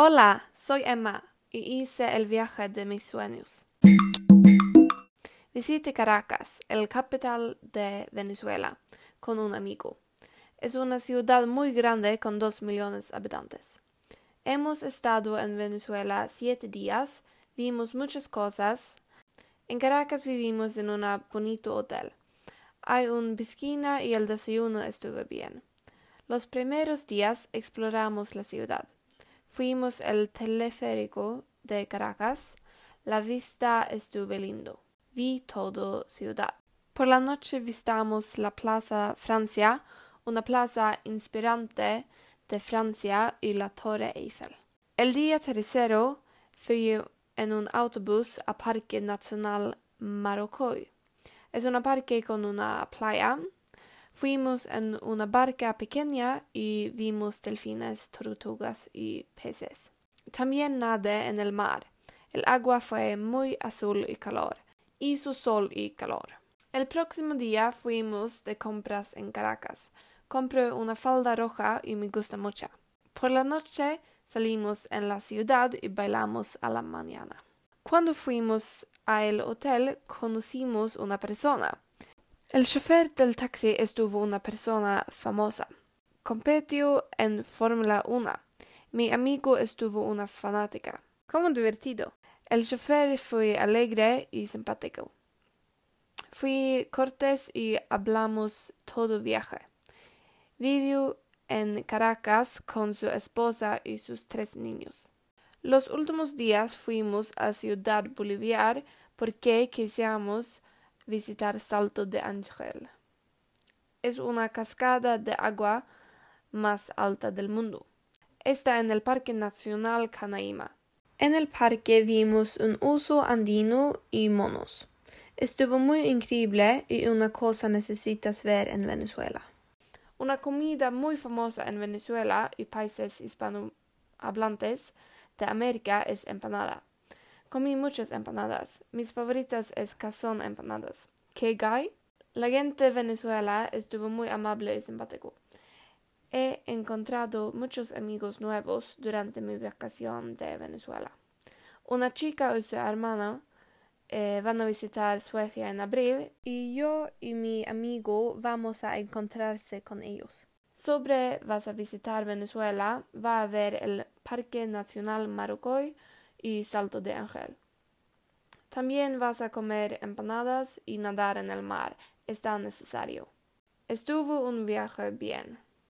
Hola, soy Emma y hice el viaje de mis sueños. Visité Caracas, el capital de Venezuela, con un amigo. Es una ciudad muy grande con dos millones de habitantes. Hemos estado en Venezuela siete días, vimos muchas cosas. En Caracas vivimos en un bonito hotel. Hay una piscina y el desayuno estuvo bien. Los primeros días exploramos la ciudad. Fuimos el teleférico de Caracas. La vista estuvo lindo. Vi todo ciudad. Por la noche visitamos la Plaza Francia, una plaza inspirante de Francia y la Torre Eiffel. El día tercero fui en un autobús a Parque Nacional Marocoy. Es un parque con una playa Fuimos en una barca pequeña y vimos delfines, tortugas y peces. También nadé en el mar. El agua fue muy azul y calor. Hizo sol y calor. El próximo día fuimos de compras en Caracas. Compré una falda roja y me gusta mucho. Por la noche salimos en la ciudad y bailamos a la mañana. Cuando fuimos al hotel conocimos una persona. El chofer del taxi estuvo una persona famosa. Competió en Fórmula 1. Mi amigo estuvo una fanática. Como divertido. El chofer fue alegre y simpático. Fui cortés y hablamos todo viaje. Vivió en Caracas con su esposa y sus tres niños. Los últimos días fuimos a Ciudad Bolívar porque quisimos visitar Salto de Ángel. Es una cascada de agua más alta del mundo. Está en el Parque Nacional Canaima. En el parque vimos un oso andino y monos. Estuvo muy increíble y una cosa necesitas ver en Venezuela. Una comida muy famosa en Venezuela y países hispanohablantes de América es empanada. Comí muchas empanadas. Mis favoritas es cazón empanadas. ¿Qué gay? La gente de Venezuela estuvo muy amable y simpático. He encontrado muchos amigos nuevos durante mi vacación de Venezuela. Una chica y su hermana eh, van a visitar Suecia en abril y yo y mi amigo vamos a encontrarse con ellos. Sobre vas a visitar Venezuela, va a ver el Parque Nacional Marocoy, y Salto de Ángel. También vas a comer empanadas y nadar en el mar. Está necesario. Estuvo un viaje bien.